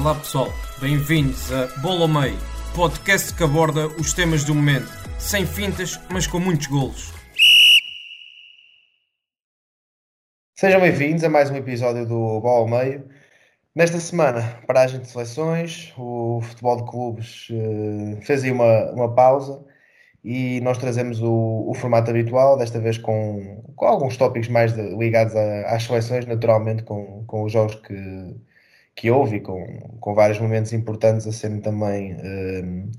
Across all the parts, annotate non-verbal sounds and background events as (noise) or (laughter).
Olá pessoal, bem-vindos a Bola ao Meio, podcast que aborda os temas do momento, sem fintas, mas com muitos golos. Sejam bem-vindos a mais um episódio do Bola ao Meio. Nesta semana, paragem de seleções, o futebol de clubes uh, fez aí uma, uma pausa e nós trazemos o, o formato habitual, desta vez com, com alguns tópicos mais de, ligados a, às seleções, naturalmente com, com os jogos que, que houve com, com vários momentos importantes a serem também um,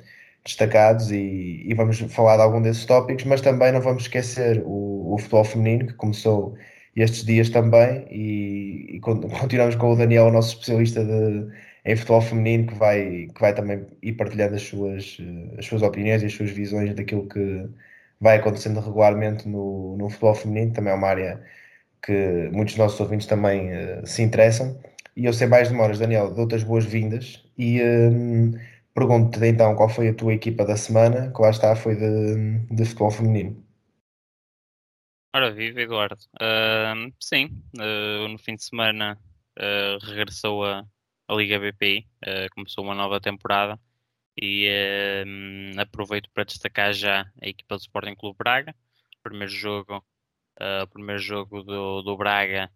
destacados e, e, vamos falar de algum desses tópicos, mas também não vamos esquecer o, o futebol feminino que começou estes dias também e, e, (laughs) continuamos com o Daniel, o nosso especialista de, em futebol feminino, que vai, que vai também ir partilhando as suas, as suas opiniões e as suas visões daquilo que vai acontecendo regularmente no, no futebol feminino, também é uma área que muitos dos nossos ouvintes também uh, se interessam. E eu sei mais demoras, Daniel, dou-te as boas-vindas e um, pergunto-te então qual foi a tua equipa da semana, que lá está, foi de, de futebol feminino. Ora, viva Eduardo. Uh, sim, uh, no fim de semana uh, regressou a, a Liga BPI, começou uma nova temporada e aproveito para destacar já a equipa do Sporting Clube Braga. Primeiro jogo, o primeiro jogo do, do Braga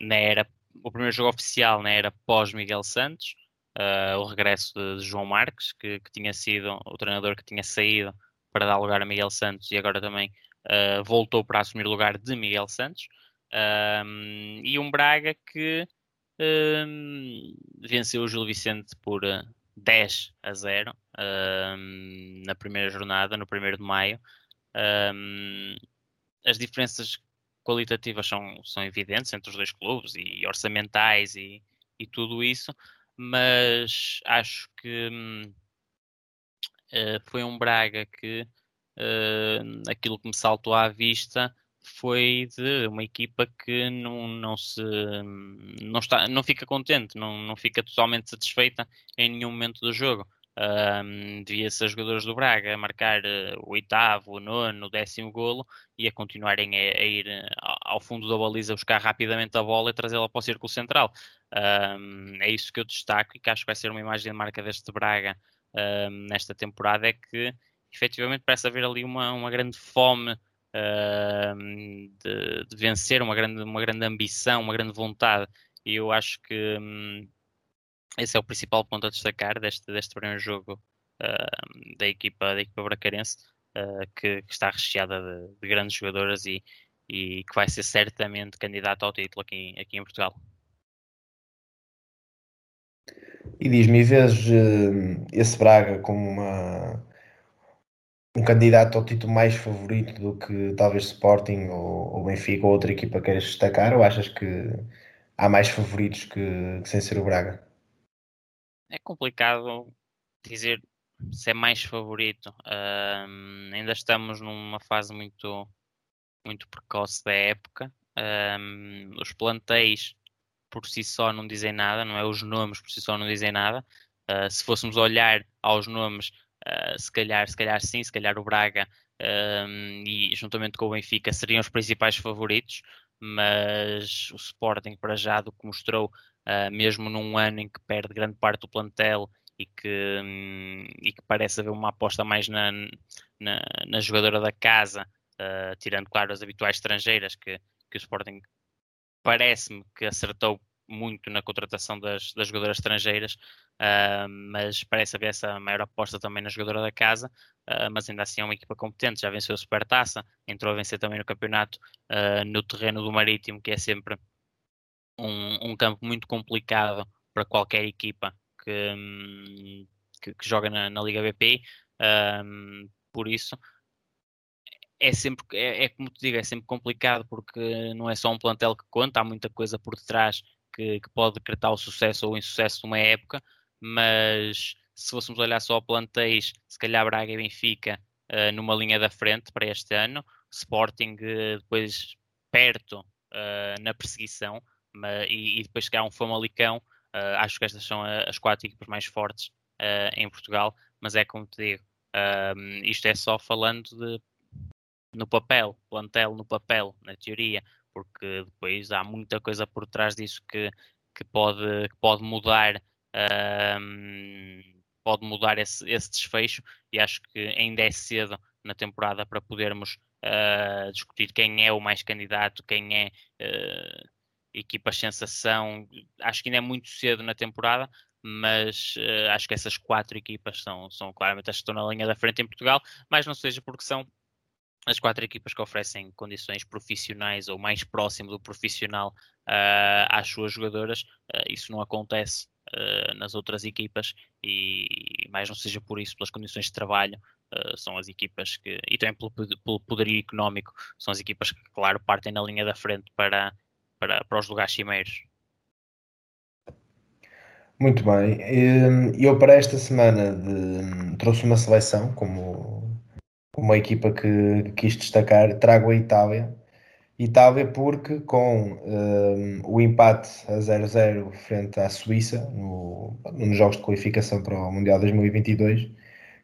na era, o primeiro jogo oficial na era pós Miguel Santos, uh, o regresso de, João Marques, que, que, tinha sido o treinador que tinha saído para dar lugar a Miguel Santos e agora também uh, voltou para assumir o lugar de Miguel Santos. E um Braga que venceu o Gil Vicente por 10 a 0 um, na primeira jornada, no 1 de maio. as diferenças qualitativas são, são evidentes entre os dois clubes e orçamentais e, e tudo isso, mas acho que uh, foi um Braga que uh, aquilo que me saltou à vista foi de uma equipa que não, não se não está não fica contente, não, não fica totalmente satisfeita em nenhum momento do jogo. Um, devia-se a jogadores do Braga marcar uh, o oitavo, o nono, o décimo golo e a continuarem a, a ir uh, ao fundo da baliza buscar rapidamente a bola e trazê-la para o círculo central. Um, é isso que eu destaco e que acho que vai ser uma imagem de marca deste Braga um, nesta temporada, é que efetivamente parece haver ali uma, uma grande fome de, de, vencer, uma grande, uma grande ambição, uma grande vontade. E eu acho que hum, esse é o principal ponto a destacar deste, deste primeiro jogo uh, da, equipa, da equipa bracarense, uh, que, que, está recheada de, de, grandes jogadoras e, e que vai ser certamente candidato ao título aqui, aqui em Portugal. E diz-me, vês esse Braga como uma, um candidato ao título mais favorito do que talvez Sporting ou, ou Benfica ou outra equipa queiras destacar? Ou achas que há mais favoritos que, que sem ser o Braga? É complicado dizer se é mais favorito. Ainda estamos numa fase muito, muito precoce da época. Os plantéis por si só não dizem nada, não é? Os nomes por si só não dizem nada. Uh, se fôssemos olhar aos nomes, uh, se calhar, se calhar sim, se calhar o Braga e juntamente com o Benfica seriam os principais favoritos, mas o Sporting para já do que mostrou uh, mesmo num ano em que perde grande parte do plantel e que, um, e que parece haver uma aposta mais na, na, na jogadora da casa, uh, tirando, claro, as habituais estrangeiras, que, que o Sporting parece-me que acertou muito na contratação das, das jogadoras estrangeiras, uh, mas parece haver essa maior aposta também na jogadora da casa, uh, mas ainda assim é uma equipa competente, já venceu a Supertaça, entrou a vencer também no campeonato uh, no terreno do Marítimo, que é sempre um, um campo muito complicado para qualquer equipa que, que, que joga na, na, Liga BP. Um, por isso, é sempre, é, é, como te digo, é sempre complicado porque não é só um plantel que conta, há muita coisa por detrás que, que pode decretar o sucesso ou o insucesso de uma época, mas se fôssemos olhar só a plantéis, se calhar Braga e Benfica uh, numa linha da frente para este ano, Sporting uh, depois perto uh, na perseguição mas, e, e, depois calhar um Famalicão, acho que estas são as quatro equipas mais fortes em Portugal, mas é como te digo, isto é só falando de no papel, plantel no papel, na teoria, porque depois há muita coisa por trás disso que, que, pode, que pode mudar pode mudar esse, esse desfecho e acho que ainda é cedo na temporada para podermos uh, discutir quem é o mais candidato, quem é uh, equipa sensação. Acho que ainda é muito cedo na temporada, mas uh, acho que essas quatro equipas são, são claramente as que estão na linha da frente em Portugal, mas não seja porque são as quatro equipas que oferecem condições profissionais ou mais próximo do profissional uh, às suas jogadoras, uh, isso não acontece uh, nas outras equipas e mais não seja por isso, pelas condições de trabalho, são as equipas que, e também pelo, pelo, poderio económico, são as equipas que, claro, partem na linha da frente para, para, para os lugares cimeiros. Muito bem. Eu para esta semana de, trouxe uma seleção como uma equipa que quis destacar, trago a Itália. Itália porque com um, o empate a 0-0 frente à Suíça no, nos jogos de qualificação para o Mundial 2022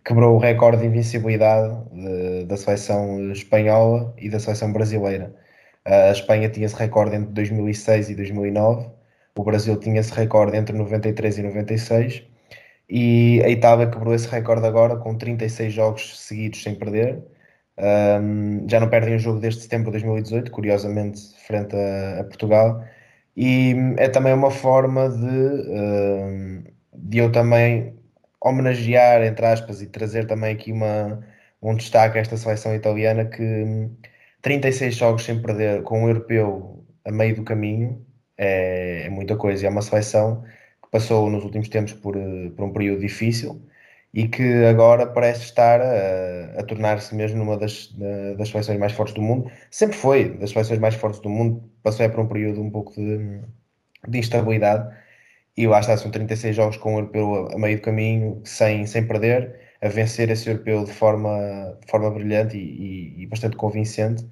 quebrou o recorde de invencibilidade de, da seleção espanhola e da seleção brasileira. A Espanha tinha esse recorde entre 2006 e 2009, o Brasil tinha esse recorde entre 93 e 96 e a Itália quebrou esse recorde agora com 36 jogos seguidos sem perder. Um, já não perdem um jogo desde setembro de 2018, curiosamente, frente a, a Portugal. E é também uma forma de, de eu também homenagear, entre aspas, e trazer também aqui uma, um destaque a esta seleção italiana que 36 jogos sem perder com um europeu a meio do caminho é, é muita coisa. É uma seleção passou nos últimos tempos por, eh, por um período difícil e que agora parece estar a, a tornar-se mesmo numa das, das seleções mais fortes do mundo. Sempre foi das seleções mais fortes do mundo, passou é por um período um pouco de, de instabilidade e lá está, são 36 jogos com o europeu a meio do caminho, sem, sem perder, a vencer esse europeu de forma, de forma brilhante e, e, e bastante convincente.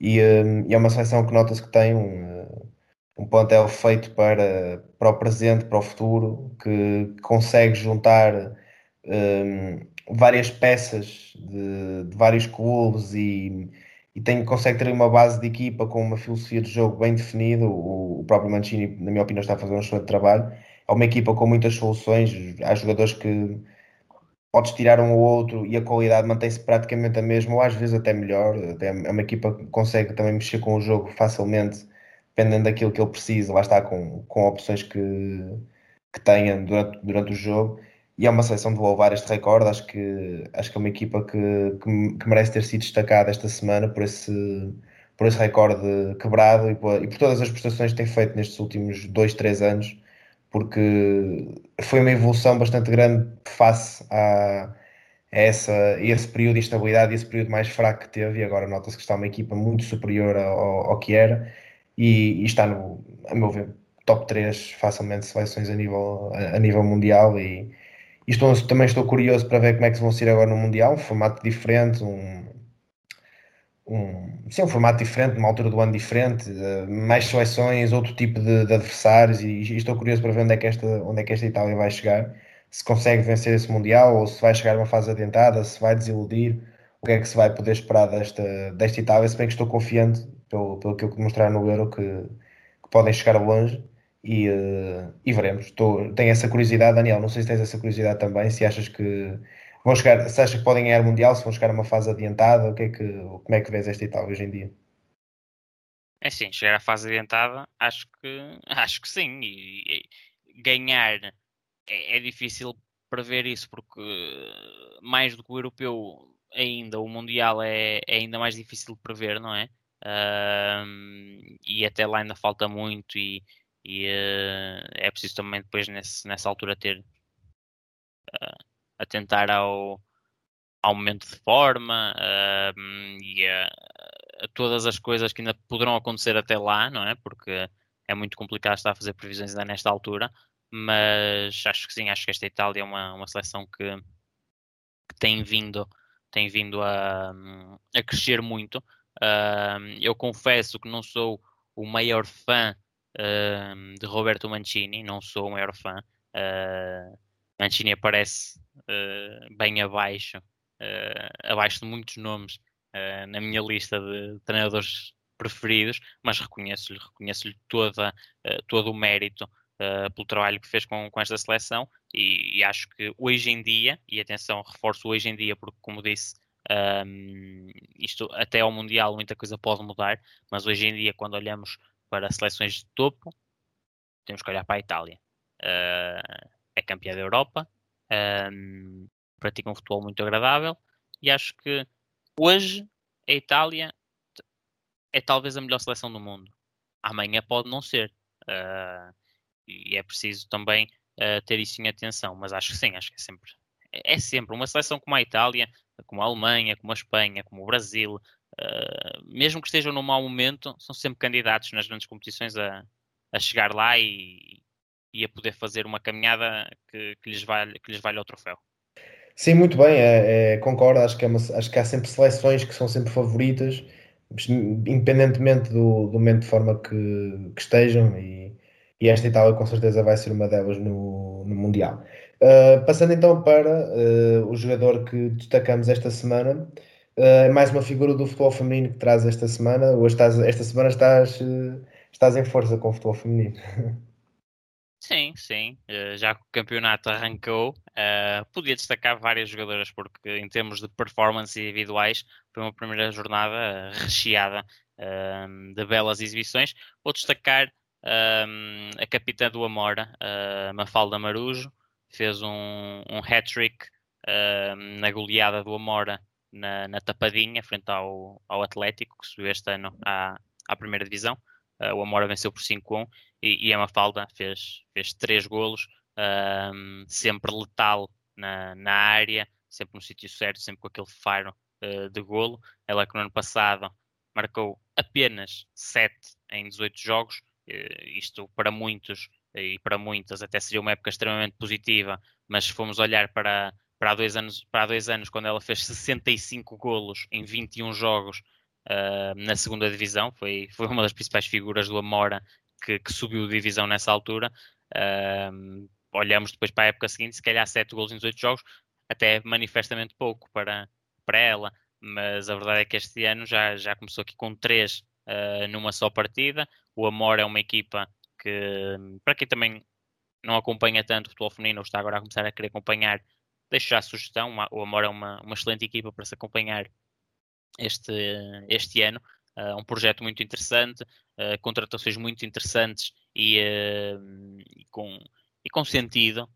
E, um, e, é uma seleção que nota-se que tem um, um plantel feito para, para o presente, para o futuro, que consegue juntar um, várias peças de, de, vários clubes e, e tem, consegue ter uma base de equipa com uma filosofia de jogo bem definida. O, o próprio Mancini, na minha opinião, está a fazer um excelente trabalho. É uma equipa com muitas soluções. Há jogadores que podes tirar um ou outro e a qualidade mantém-se praticamente a mesma, ou às vezes até melhor. É uma equipa que consegue também mexer com o jogo facilmente dependendo daquilo que ele precisa, lá está com, com opções que, que tenha durante, durante o jogo. E é uma seleção de louvar este recorde. Acho que, acho que é uma equipa que, que, que, merece ter sido destacada esta semana por esse, por esse recorde quebrado e por, e por todas as prestações que tem feito nestes últimos dois, três anos, porque foi uma evolução bastante grande face a, a essa, esse período de instabilidade esse período mais fraco que teve. E agora nota-se que está uma equipa muito superior ao, ao que era e, e, está no, a meu ver, top 3 facilmente seleções a nível, a, a nível mundial e, e estou, também estou curioso para ver como é que vão ser agora no Mundial, um formato diferente, um, um, sim, um formato diferente, uma altura do ano diferente, uh, mais seleções, outro tipo de, de adversários e, e, estou curioso para ver onde é, que esta, onde é que esta Itália vai chegar, se consegue vencer esse Mundial ou se vai chegar uma fase adiantada, se vai desiludir, o que é que se vai poder esperar desta, desta Itália, se bem que estou confiante pelo, pelo que demonstraram no Euro, que, que podem chegar longe e, uh, e veremos. Estou, tenho essa curiosidade, Daniel. Não sei se tens essa curiosidade também, se achas que vão chegar, se achas que podem ganhar o Mundial, se vão chegar a uma fase adiantada, o que é que, como é que vês esta Itália hoje em dia? É sim, chegar à fase adiantada, acho que (laughs) acho que sim. E, e ganhar é, é, difícil prever isso, porque mais do que o europeu ainda, o Mundial é, é ainda mais difícil de prever, não é? Uh, e até lá ainda falta muito e, e uh, é preciso também depois nesse, nessa altura ter uh, atentar ao, ao momento de forma e a, a, todas as coisas que ainda poderão acontecer até lá, não é? Porque é muito complicado estar a fazer previsões ainda nesta altura, mas acho que sim, acho que esta Itália é uma, uma seleção que, que tem vindo, tem vindo a, a crescer muito. Uh, eu confesso que não sou o maior fã uh, de Roberto Mancini, não sou o maior fã. Uh, Mancini aparece bem abaixo, abaixo de muitos nomes na minha lista de treinadores preferidos, mas reconheço-lhe reconheço toda, todo o mérito uh, pelo trabalho que fez com, com esta seleção e, e, acho que hoje em dia, e atenção, reforço hoje em dia, porque como disse, um, isto até ao Mundial muita coisa pode mudar, mas hoje em dia, quando olhamos para seleções de topo, temos que olhar para a Itália. Uh, é campeã da Europa, um, pratica um futebol muito agradável e acho que hoje a Itália é talvez a melhor seleção do mundo. Amanhã pode não ser. Uh, e é preciso também uh, ter isso em atenção. Mas acho que sim, acho que é sempre, é sempre uma seleção como a Itália, como a Alemanha, como a Espanha, como o Brasil, uh, mesmo que estejam num mau momento, são sempre candidatos nas grandes competições a, a chegar lá e, e a poder fazer uma caminhada que, que, lhes, vale, que lhes vale ao troféu. Sim, muito bem, é, é, concordo. Acho que, é uma, acho que há sempre seleções que são sempre favoritas, independentemente do, do momento de forma que, que estejam. E, e esta Itália com certeza vai ser uma delas no, no Mundial. Uh, passando então para uh, o jogador que destacamos esta semana, uh, mais uma figura do futebol feminino que traz esta semana. Hoje estás, esta semana estás, estás em força com o futebol feminino. (laughs) Sim, sim. Já que o campeonato arrancou, podia destacar várias jogadoras, porque em termos de performance individuais, foi uma primeira jornada recheada de belas exibições. Vou destacar um, a capitã do Amora, Mafalda Marujo, fez um, um hat-trick uh, na goleada do Amora na, na, tapadinha, frente ao, ao Atlético, que subiu este ano à, à primeira divisão. O Amora venceu por 5-1 e, e a Mafalda fez, fez três golos, sempre letal na, na área, sempre no sítio certo, sempre com aquele faro uh, de golo. Ela que no ano passado marcou apenas 7 em 18 jogos, eh, isto para muitos e para muitas até seria uma época extremamente positiva, mas se formos olhar para, para, há, dois anos, para dois anos, quando ela fez 65 golos em 21 jogos uh, na segunda divisão, foi, foi uma das principais figuras do Amora que, que subiu de divisão nessa altura. Uh, olhamos depois para a época seguinte, se calhar 7 golos em 18 jogos, até manifestamente pouco para, para ela, mas a verdade é que este ano já, já começou aqui com 3 uh, numa só partida. O Amor é uma equipa que, para quem também não acompanha tanto o futebol feminino ou está agora a começar a querer acompanhar, deixo já a sugestão. O Amor é uma, uma excelente equipa para se acompanhar este, este ano. Uh, um projeto muito interessante, uh, contratações muito interessantes e, uh, e, com, e com sentido.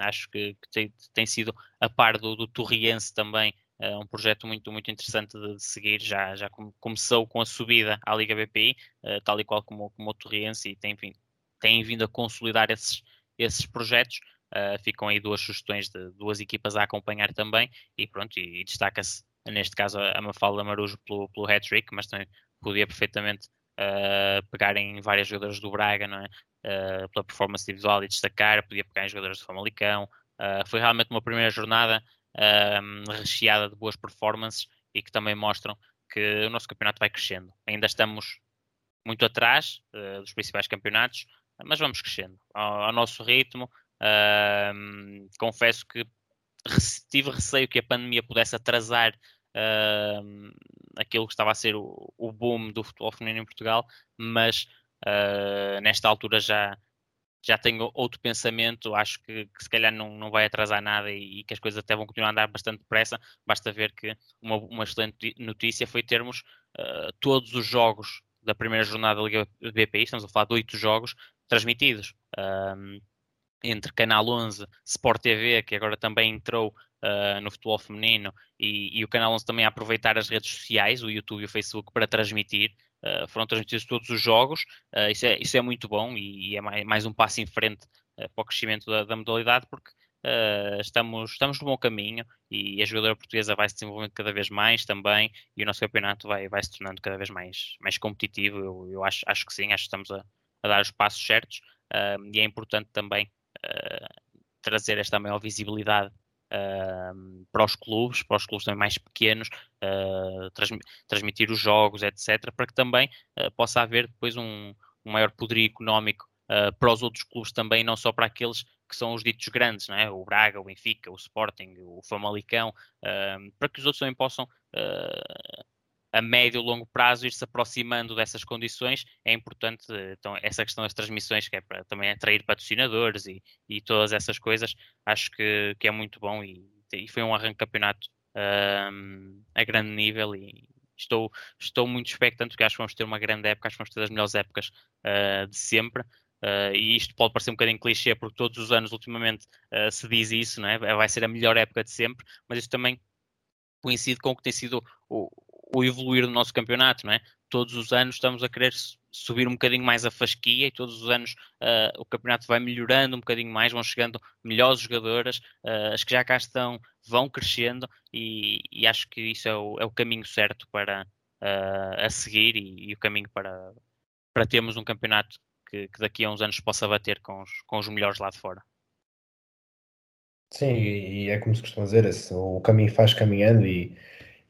acho que, que tem, tem, sido a par do, do Torriense também é um projeto muito, muito interessante de, de seguir. Já, já começou com a subida à Liga BPI, uh, tal e qual como, como o Torriense, e tem, enfim, tem vindo a consolidar esses, esses projetos. Uh, ficam aí duas sugestões de duas equipas a acompanhar também, e pronto, e, e destaca-se neste caso a Mafalda Marujo pelo, pelo hat-trick, mas também podia perfeitamente uh, pegar em várias jogadoras do Braga, não é? Uh, pela performance individual e destacar, podia pegar em jogadores do Famalicão. Uh, foi realmente uma primeira jornada um, recheada de boas performances e que também mostram que o nosso campeonato vai crescendo. Ainda estamos muito atrás uh, dos principais campeonatos, mas vamos crescendo ao, ao nosso ritmo. Uh, confesso que tive receio que a pandemia pudesse atrasar uh, aquilo que estava a ser o, o, boom do futebol feminino em Portugal, mas uh, nesta altura já, já tenho outro pensamento, acho que, que, se calhar não, não vai atrasar nada e, e, que as coisas até vão continuar a andar bastante depressa. Basta ver que uma, uma excelente notícia foi termos uh, todos os jogos da primeira jornada da Liga BPI, estamos a falar de oito jogos transmitidos. Um, entre Canal 11, Sport TV, que agora também entrou uh, no futebol feminino, e, e, o Canal 11 também a aproveitar as redes sociais, o YouTube e o Facebook, para transmitir. Uh, foram transmitidos todos os jogos, uh, isso, é, isso é muito bom e, e é mais, mais, um passo em frente para o crescimento da, da modalidade, porque uh, estamos, estamos no bom caminho e a jogadora portuguesa vai se desenvolvendo cada vez mais também e o nosso campeonato vai, vai se tornando cada vez mais, mais competitivo. Eu, eu acho, acho que sim, acho que estamos a, a dar os passos certos uh, e é importante também uh, trazer esta maior visibilidade para os clubes, para os clubes também mais pequenos, transmi transmitir os jogos, etc., para que também uh, possa haver depois um, um maior poderio económico para os outros clubes também, não só para aqueles que são os ditos grandes, não é? o Braga, o Benfica, o Sporting, o Famalicão, para que os outros também possam a médio e longo prazo ir-se aproximando dessas condições, é importante então, essa questão das transmissões, que é para também atrair patrocinadores e, e todas essas coisas, acho que, que é muito bom e, e foi um arranque campeonato um, a grande nível e estou, estou muito expectante porque acho que vamos ter uma grande época, acho que vamos ter as melhores épocas uh, de sempre. Uh, e isto pode parecer um bocadinho clichê, porque todos os anos, ultimamente, uh, se diz isso, não é? vai ser a melhor época de sempre, mas isso também coincide com o que tem sido o evoluir do nosso campeonato, não é? Todos os anos estamos a querer subir um bocadinho mais a fasquia e todos os anos uh, o campeonato vai melhorando um bocadinho mais, vão chegando melhores jogadoras, uh, as que já cá estão vão crescendo e, e acho que isso é o, é o caminho certo para uh, a seguir e, e, o caminho para, para termos um campeonato que, que, daqui a uns anos possa bater com os, com os melhores lá de fora. Sim, e é como se costuma dizer, o caminho faz caminhando e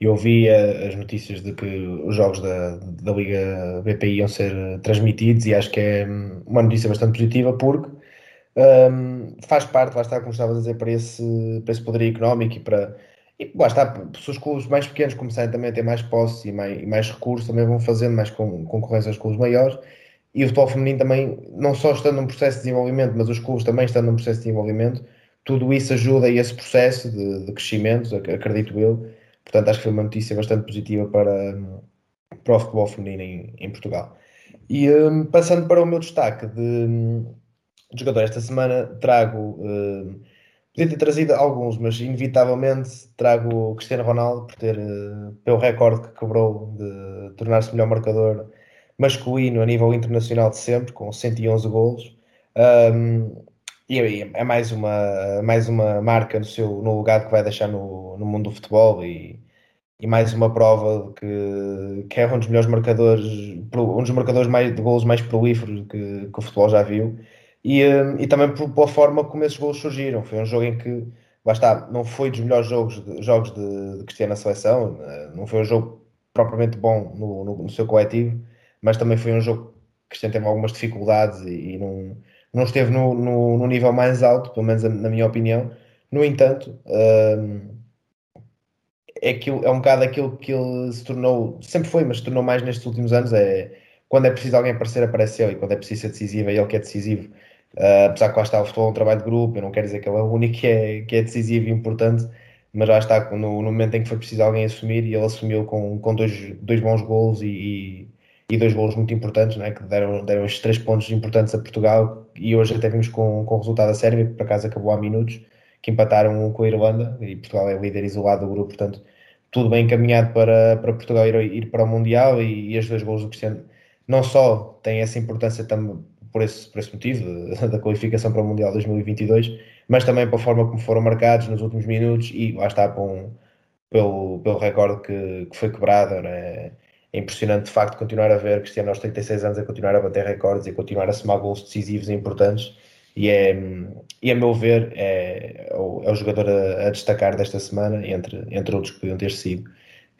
eu vi as notícias de que os jogos da, da Liga BPI iam ser transmitidos e acho que é uma notícia bastante positiva porque um, faz parte, lá está, como estava a dizer, para esse, para esse poder económico e para. E lá está, se os clubes mais pequenos começarem também a ter mais posse e mais, e mais recursos, também vão fazendo mais com, concorrência aos clubes maiores. E o futebol feminino também, não só estando num processo de desenvolvimento, mas os clubes também estando num processo de desenvolvimento, tudo isso ajuda a esse processo de, de crescimento, acredito eu, Portanto, acho que foi uma notícia bastante positiva para, para o futebol feminino em, em Portugal. E um, passando para o meu destaque de, de jogador, esta semana trago. Um, podia ter trazido alguns, mas inevitavelmente trago o Cristiano Ronaldo por ter, uh, pelo recorde que quebrou de tornar-se melhor marcador masculino a nível internacional de sempre, com 111 golos. Um, e é mais uma, mais uma marca no, seu, no lugar que vai deixar no, no mundo do futebol e, e mais uma prova que, que é um dos melhores marcadores, um dos marcadores mais, de golos mais prolíferos que, que o futebol já viu. E, hum, e também pela forma como esses golos surgiram. Foi um jogo em que, está, não foi dos melhores jogos, de, jogos de, de Cristiano na seleção, eh, não foi um jogo propriamente bom no, no, no seu coletivo, mas também foi um jogo que Cristiano teve algumas dificuldades e, e não não esteve no, no, no, nível mais alto, pelo menos na minha opinião. No entanto, um, é, aquilo, é um bocado aquilo que ele se tornou, sempre foi, mas se tornou mais nestes últimos anos. É quando é preciso alguém aparecer, aparece ele, e quando é preciso ser decisivo, é ele que é decisivo. Uh, apesar que lá está o futebol é um trabalho de grupo, eu não quero dizer que ele é o único que é, que é decisivo e importante, mas lá está no, no momento em que foi preciso alguém assumir, e ele assumiu com, com dois, dois bons gols e, e dois golos muito importantes, né, que deram, deram estes três pontos importantes a Portugal. E hoje até vimos com, com o resultado da Sérvia, que por acaso acabou há minutos, que empataram com a Irlanda. E Portugal é líder isolado do grupo, portanto tudo bem encaminhado para, para Portugal ir, ir para o Mundial. E, e dois golos do Cristiano não só têm essa importância também por esse, por esse motivo (laughs) da qualificação para o Mundial 2022, mas também para a forma como foram marcados nos últimos minutos e lá está um, pelo, pelo recorde que, que foi quebrado, né? É impressionante de facto continuar a ver Cristiano aos 36 anos a continuar a bater recordes e continuar a somar gols decisivos e importantes. E é, e a meu ver é, é, o, é o jogador a, a, destacar desta semana entre, entre outros que podiam ter sido.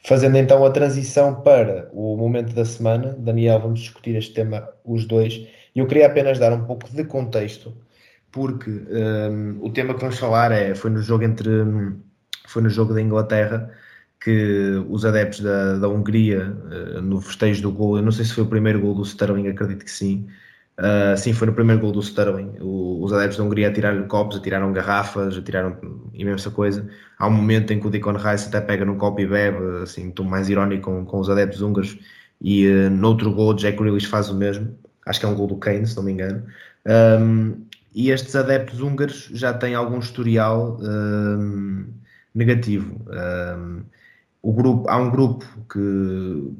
Fazendo então a transição para o momento da semana Daniel, vamos discutir este tema os dois. E eu queria apenas dar um pouco de contexto porque um, o tema que vamos falar é, foi no jogo entre foi no jogo da Inglaterra que os adeptos da, da Hungria, uh, no festejo do gol, eu não sei se foi o primeiro gol do Sterling, acredito que sim. Uh, sim, foi no primeiro gol do Sterling. O, os adeptos da Hungria atiraram copos, atiraram garrafas, atiraram imensa coisa. Há um momento em que o Deacon Rice até pega num copo e bebe, assim, tom mais irónico com, com os adeptos húngaros. E uh, noutro gol, Jack Grealish faz o mesmo. Acho que é um gol do Kane, se não me engano. Um, e estes adeptos húngaros já têm algum historial um, negativo. Um, o grupo, há um grupo que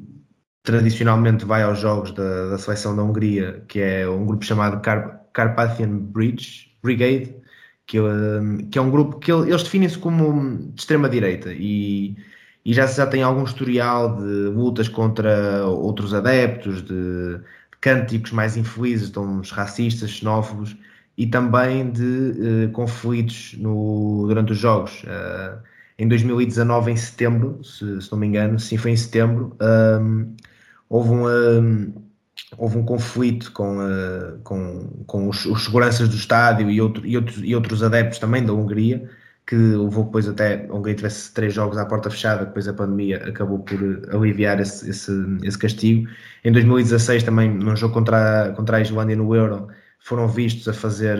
tradicionalmente vai aos jogos da, da seleção da Hungria, que é um grupo chamado Car Carpathian Bridge, Brigade, que, que é um grupo que eles definem-se como de extrema-direita e, e já, já tem algum historial de lutas contra outros adeptos, de, de cânticos mais infelizes, de uns racistas, xenófobos e também de uh, conflitos no, durante os jogos. Uh, em 2019, em setembro, se, se, não me engano, sim, foi em setembro, um, houve, um, um, houve um conflito com, uh, com, com os, os, seguranças do estádio e, outro, e, outros, e outros adeptos também da Hungria, que levou depois até a Hungria tivesse três jogos à porta fechada, depois a pandemia acabou por aliviar esse, esse, esse castigo. Em 2016 também, num jogo contra, contra a Islândia no Euro, foram vistos a fazer,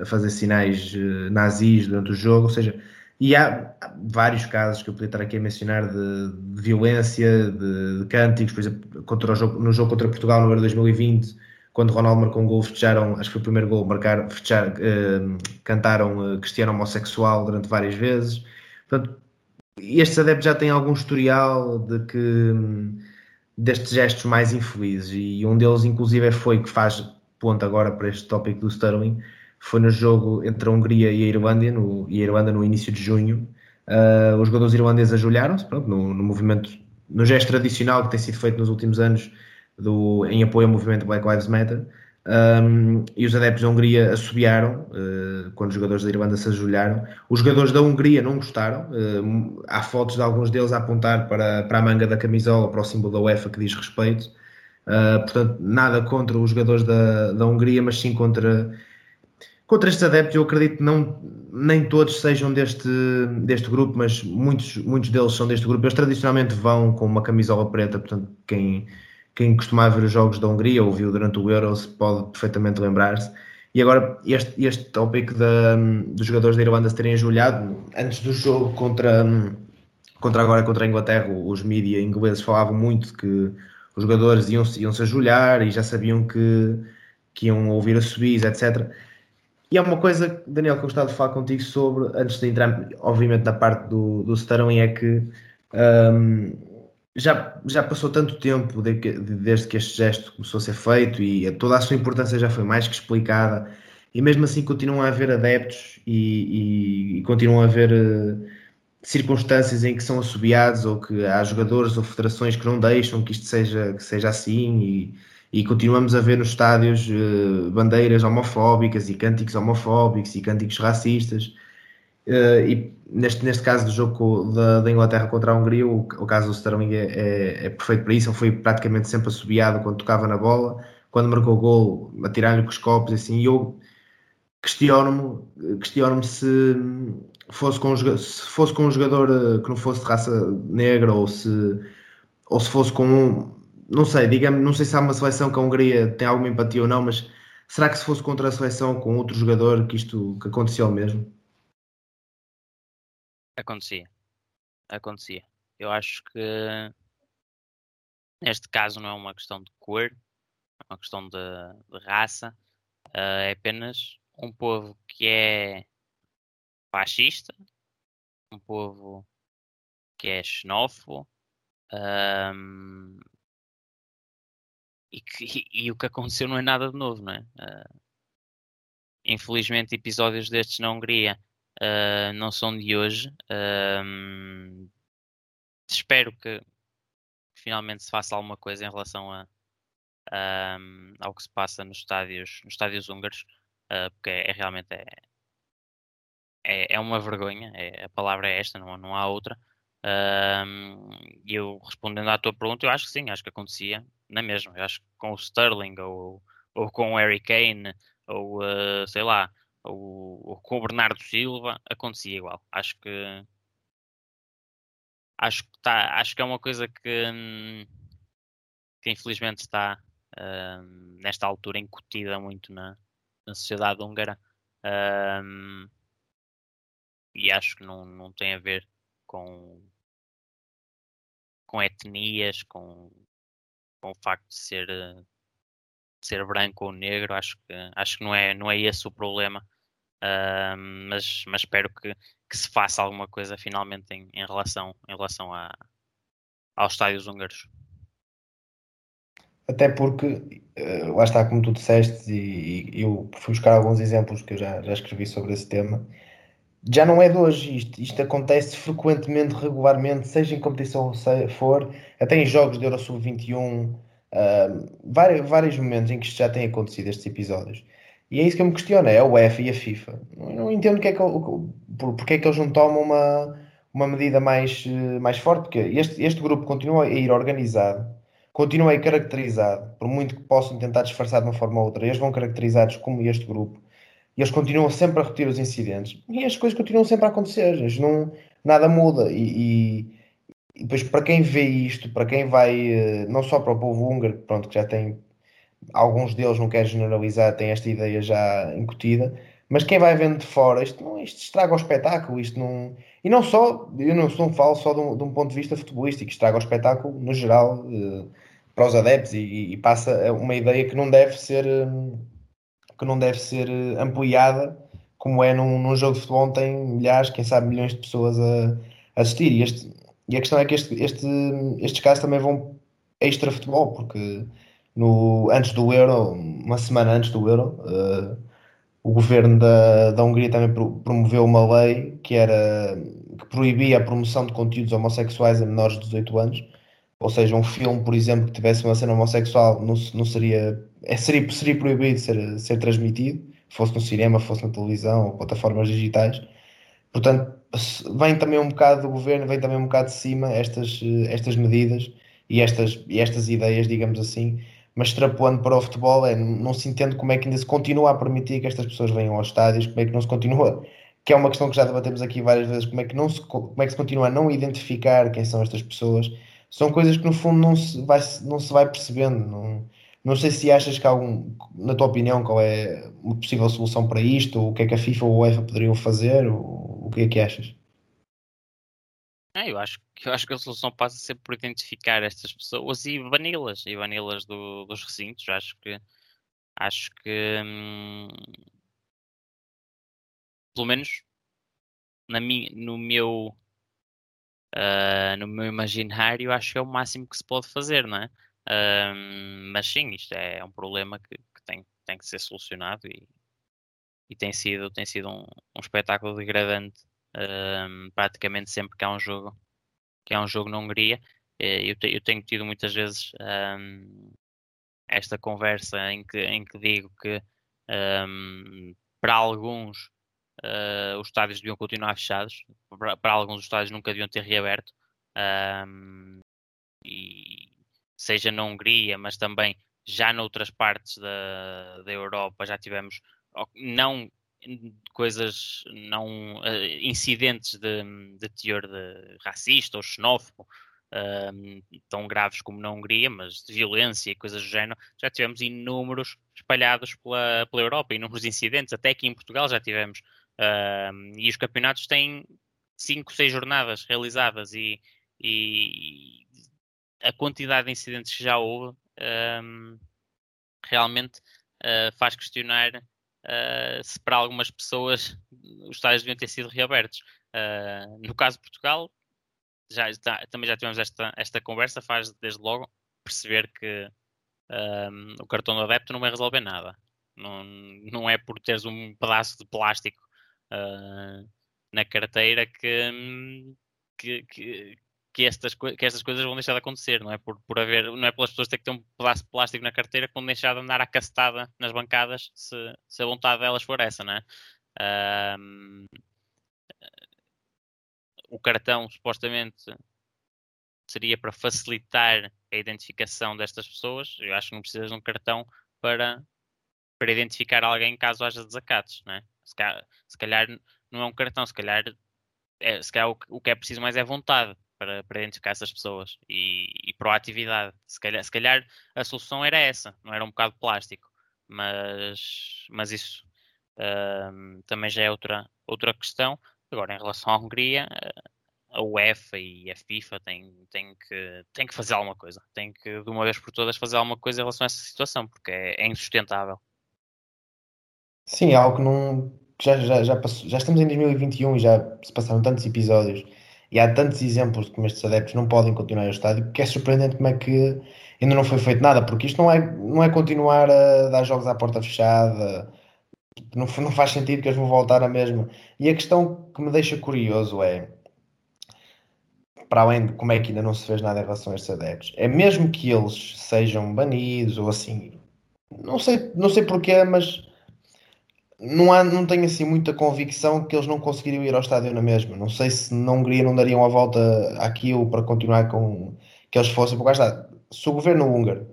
a fazer sinais eh, nazis durante o jogo, ou seja, e há vários casos que eu podia estar aqui a mencionar de, de violência, de, de, cânticos, por exemplo, contra o jogo, no jogo contra Portugal no Euro 2020, quando Ronaldo marcou um gol, festejaram, acho que foi o primeiro gol, marcar, festejar, uh, cantaram uh, cristiano homossexual durante várias vezes. Portanto, estes adeptos já têm algum historial de que destes gestos mais infelizes e um deles inclusive foi que faz ponto agora para este tópico do Sterling, foi no jogo entre a Hungria e a Irlanda, no, e a Irlanda no início de junho. Uh, os jogadores irlandeses ajoelharam-se no, no, movimento, no gesto tradicional que tem sido feito nos últimos anos do, em apoio ao movimento Black Lives Matter. Um, e os adeptos da Hungria assobiaram uh, quando os jogadores da Irlanda se ajoelharam. Os jogadores da Hungria não gostaram. Uh, há fotos de alguns deles a apontar para, para a manga da camisola, para o símbolo da UEFA que diz respeito. Uh, portanto, nada contra os jogadores da, da Hungria, mas sim contra, contra estes adeptos. Eu acredito que não, nem todos sejam deste, deste grupo, mas muitos, muitos deles são deste grupo. Eles tradicionalmente vão com uma camisola preta, portanto, quem, quem costumava ver os jogos da Hungria ou viu durante o Euro pode perfeitamente lembrar-se. E agora, este, este tópico da, dos jogadores da Irlanda se terem ajoelhado antes do jogo contra, contra agora contra a Inglaterra, os mídias ingleses falavam muito que os jogadores iam, iam se ajoelhar e já sabiam que, que iam ouvir a subis, etc. E é uma coisa, Daniel, que eu gostava de falar contigo sobre, antes de entrar, obviamente, na parte do, do Sterling, é que um, já, já passou tanto tempo de, de, desde que este gesto começou a ser feito e toda a sua importância já foi mais que explicada, e mesmo assim continuam a haver adeptos e, e, e continuam a haver. Uh, circunstâncias em que são assobiados ou que há jogadores ou federações que não deixam que isto seja, que seja assim e, e continuamos a ver nos estádios uh, bandeiras homofóbicas e cânticos homofóbicos e cânticos racistas. Uh, e neste, neste caso do jogo da, da Inglaterra contra a Hungria o, o caso do Sterling é, é, é, perfeito para isso, ele foi praticamente sempre assobiado quando tocava na bola, quando marcou o gol a tirar-lhe com os copos assim, e eu questiono-me questiono se fosse com um, se fosse com um jogador eh, que não fosse de raça negra ou se, ou se fosse com um, não sei, digamos, não sei se há uma seleção que a Hungria tem alguma empatia ou não, mas será que se fosse contra a seleção com outro jogador que isto que acontecia o mesmo? Acontecia. Acontecia. Eu acho que neste caso não é uma questão de cor, é uma questão de, de raça, uh, é apenas um povo que é fascista, um povo que é xenófobo um, e, que, e, e, o que aconteceu não é nada de novo, não é? Uh, infelizmente, episódios destes na Hungria uh, não são de hoje. Um, espero que finalmente se faça alguma coisa em relação a, ao que se passa nos estádios, nos estádios húngaros, uh, porque é, é realmente é, é, é uma vergonha, é, a palavra é esta, não, não há outra. E eu respondendo à tua pergunta, eu acho que sim, acho que acontecia na mesma. Eu acho que com o Sterling ou, ou com o Harry Kane ou uh, sei lá, ou, ou, com o Bernardo Silva acontecia igual. Acho que acho que tá, acho que é uma coisa que, que infelizmente está uh, nesta altura incutida muito na, na sociedade húngara. Um, e acho que não, não tem a ver com, com etnias, com, com o facto de ser, de ser branco ou negro. Acho que, acho que não, é, não é esse o problema. Uh, mas, mas espero que, que se faça alguma coisa finalmente em, em relação, em relação a, aos estádios húngaros. até porque, uh, lá está, como tu disseste, e, e, eu fui buscar alguns exemplos que eu já, já escrevi sobre esse tema. Já não é de hoje isto, isto acontece frequentemente, regularmente, seja em competição for, até em jogos de Euro Sub-21, uh, vários, vários momentos em que isto já tem acontecido, estes episódios. E é isso que eu me questiono, é a UEFA e a FIFA. Eu não entendo que é que, porque é que eles não tomam uma, uma medida mais, mais forte, porque este, este grupo continua a ir organizado, continua a ir caracterizado, por muito que possam tentar disfarçar de uma forma ou outra, eles vão caracterizados como este grupo, e eles continuam sempre a repetir os incidentes, e as coisas continuam sempre a acontecer, não, nada muda, e, e, e depois para quem vê isto, para quem vai, eh, não só para o povo húngaro, pronto, que já tem alguns deles, não quero generalizar, têm esta ideia já incutida, mas quem vai vendo de fora, isto, não, isto estraga o espetáculo, isto não. E não só, eu não, não falo só de um, de um ponto de vista futebolístico, estraga o espetáculo no geral eh, para os adeptos e, e, passa uma ideia que não deve ser hum, que não deve ser eh, ampliada como é num, num jogo de futebol onde tem milhares, quem sabe milhões de pessoas a, a assistir. E, este, e a questão é que este, este, estes casos também vão extra futebol, porque no, antes do Euro, uma semana antes do Euro, uh, o governo da, da Hungria também promoveu uma lei que era que proibia a promoção de conteúdos homossexuais a menores de 18 anos. Ou seja, um filme, por exemplo, que tivesse uma cena homossexual não, não seria, é, seria, seria proibido ser, ser transmitido, fosse no cinema, fosse na televisão ou plataformas digitais. Portanto, vem também um bocado do governo, vem também um bocado de cima estas, estas medidas e estas, e estas ideias, digamos assim, mas extrapolando para o futebol, é, não se entende como é que ainda se continua a permitir que estas pessoas venham aos estádios, como é que não se continua, que é uma questão que já debatemos aqui várias vezes, como é que, não se, como é que se continua a não identificar quem são estas pessoas, são coisas que no fundo não se vai, não se vai percebendo. Não, não sei se achas que algum, na tua opinião, qual é uma possível solução para isto, ou o que é que a FIFA ou a UEFA poderiam fazer, ou o que é que achas? É, eu, acho, eu acho que a solução passa sempre por identificar estas pessoas e bani-las, e bani-las do, dos recintos. Acho que, acho que hum, pelo menos na mi, no meu uh, no meu imaginário acho que é o máximo que se pode fazer, não é? Uh, mas sim, isto é um problema que, que, tem, tem que ser solucionado e, e tem sido, tem sido um, um espetáculo degradante praticamente sempre que há um jogo que há um jogo na Hungria. Eh, eu, te, eu tenho tido muitas vezes um, esta conversa em que, em que digo que para alguns uh, os estádios deviam continuar fechados, para, alguns os estádios nunca deviam ter reaberto. Um, e seja na Hungria, mas também já noutras partes da, da Europa já tivemos não coisas não uh, incidentes de, de teor de racista ou xenófobo uh, tão graves como na Hungria, mas de violência e coisas do género, já tivemos inúmeros espalhados pela, pela Europa, inúmeros incidentes, até aqui em Portugal já tivemos. E os campeonatos têm cinco, seis jornadas realizadas e, e a quantidade de incidentes que já houve realmente uh, faz questionar uh, se para algumas pessoas os estádios deviam ter sido reabertos. Uh, no caso de Portugal, já também já tivemos esta, esta conversa, faz desde logo perceber que um, o cartão do adepto não vai resolver nada. Não, não é por teres um pedaço de plástico uh, na carteira que, que, que, que estas, que estas coisas vão deixar de acontecer, não é por, por haver, não é pelas pessoas terem que ter um pedaço de plástico na carteira que vão deixar de andar à castada nas bancadas se, se a vontade delas for essa, não é? Um, o cartão supostamente seria para facilitar a identificação destas pessoas. Eu acho que não precisas de um cartão para, para identificar alguém caso haja desacatos, não é? Se calhar, se calhar não é um cartão, se calhar, é, se calhar o, o que é preciso mais é vontade para, para identificar essas pessoas e, e proatividade. Se calhar, se calhar a solução era essa, não era um bocado plástico, mas, mas isso uh, também já é outra, outra questão. Agora, em relação à Hungria, a UEFA e a FIFA têm, têm, que, têm que fazer alguma coisa. Têm que, de uma vez por todas, fazer alguma coisa em relação a essa situação, porque é, é insustentável. Sim, é algo que não. Já, já, já, passou, já estamos em 2021 e já se passaram tantos episódios E há tantos exemplos de como estes adeptos não podem continuar ao estádio que é surpreendente como é que ainda não foi feito nada, porque isto não é, não é continuar a dar jogos à porta fechada, não, não faz sentido que eles vão voltar a mesma. E a questão que me deixa curioso é, para além de como é que ainda não se fez nada em relação a estes adeptos, é mesmo que eles sejam banidos ou assim, não sei, não sei porquê, mas não, há, não tenho assim muita convicção que eles não conseguiriam ir ao estádio na mesma. Não sei se na Hungria não dariam a volta àquilo para continuar com que eles fossem, porque está, se o governo húngaro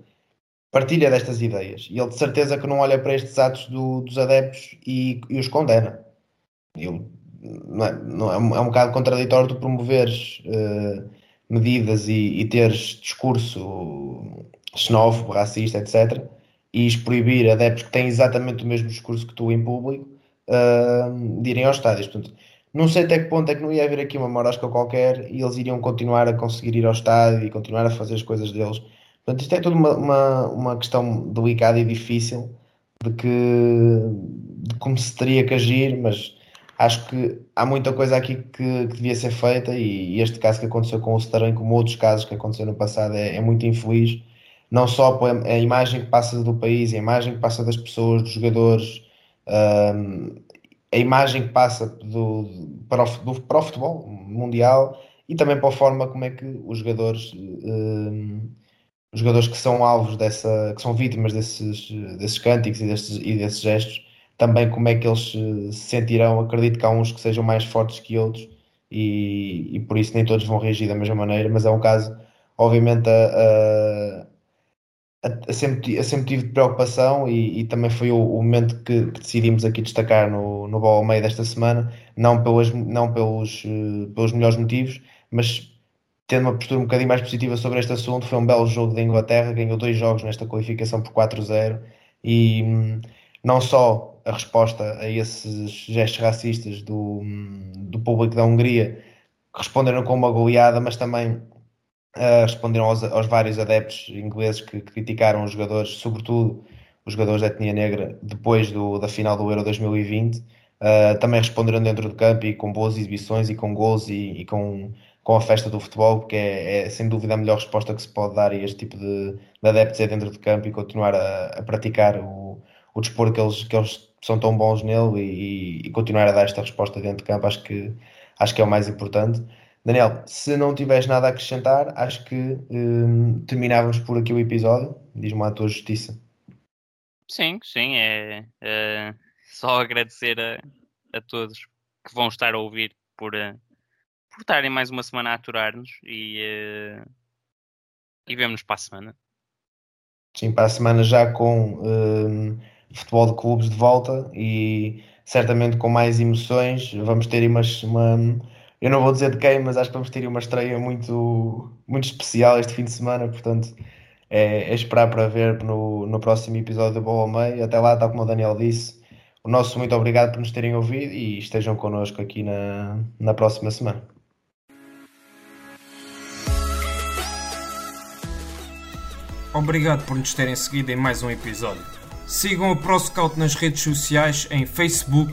partilha destas ideias e ele de certeza que não olha para estes atos do, dos adeptos e, e os condena. Não é, não é, é, um bocado contraditório tu promoveres uh, medidas e, e teres discurso xenófobo, racista, etc e proibir adeptos que têm exatamente o mesmo discurso que tu em público uh, de irem aos estádios. Portanto, não sei até que ponto é que não ia haver aqui uma morasca qualquer e eles iriam continuar a conseguir ir ao estádio e continuar a fazer as coisas deles. Portanto, isto é tudo uma, uma, uma questão delicada e difícil de, que, de como se teria que agir, mas acho que há muita coisa aqui que, que devia ser feita e, e, este caso que aconteceu com o Starem, como outros casos que aconteceram no passado, é, é muito infeliz não só a imagem que passa do país, a imagem que passa das pessoas, dos jogadores, a imagem que passa do, para, o, do, para o futebol mundial e também para a forma como é que os jogadores, os jogadores que são alvos dessa, que são vítimas desses, desses cânticos e desses, e desses gestos, também como é que eles se sentirão. Acredito que há uns que sejam mais fortes que outros e, e por isso nem todos vão reagir da mesma maneira, mas é um caso, obviamente, a, a a, sempre, a sempre tive preocupação e, e também foi o, o momento que, decidimos aqui destacar no, no Bola ao meio desta semana, não, pelas, não pelos, uh, pelos melhores motivos, mas tendo uma postura um bocadinho mais positiva sobre este assunto, foi um belo jogo da Inglaterra, ganhou dois jogos nesta qualificação por 4-0 e um, não só a resposta a esses gestos racistas do, hum, do público da Hungria responderam com uma goleada, mas também responderam aos, aos, vários adeptos ingleses que, que, criticaram os jogadores, sobretudo os jogadores da etnia negra, depois do, da final do Euro 2020. Uh, ah, também responderam dentro do campo e com boas exibições e com gols e, e com, com a festa do futebol, porque é, é, sem dúvida a melhor resposta que se pode dar a este tipo de, de adeptos é dentro do campo e continuar a, a praticar o, o desporto que eles, que eles são tão bons nele e, e, continuar a dar esta resposta dentro do campo, acho que, acho que é o mais importante. Daniel, se não tiveres nada a acrescentar, acho que hum, terminávamos por aqui o episódio. Diz-me a tua justiça. Sim, sim, é, é só agradecer a, a, todos que vão estar a ouvir por, uh, por estarem mais uma semana a aturar-nos e, uh, e vemos-nos para a semana. Sim, para a semana já com um, futebol de clubes de volta e certamente com mais emoções. Vamos ter uma, uma eu não vou dizer de quem, mas acho que vamos ter uma estreia muito, muito especial este fim de semana, portanto é, é esperar para ver no, no próximo episódio do Boa Meio. Até lá, tal como o Daniel disse, o nosso muito obrigado por nos terem ouvido e estejam connosco aqui na, na próxima semana. Obrigado por nos terem seguido em mais um episódio. Sigam o ProScout nas redes sociais em Facebook,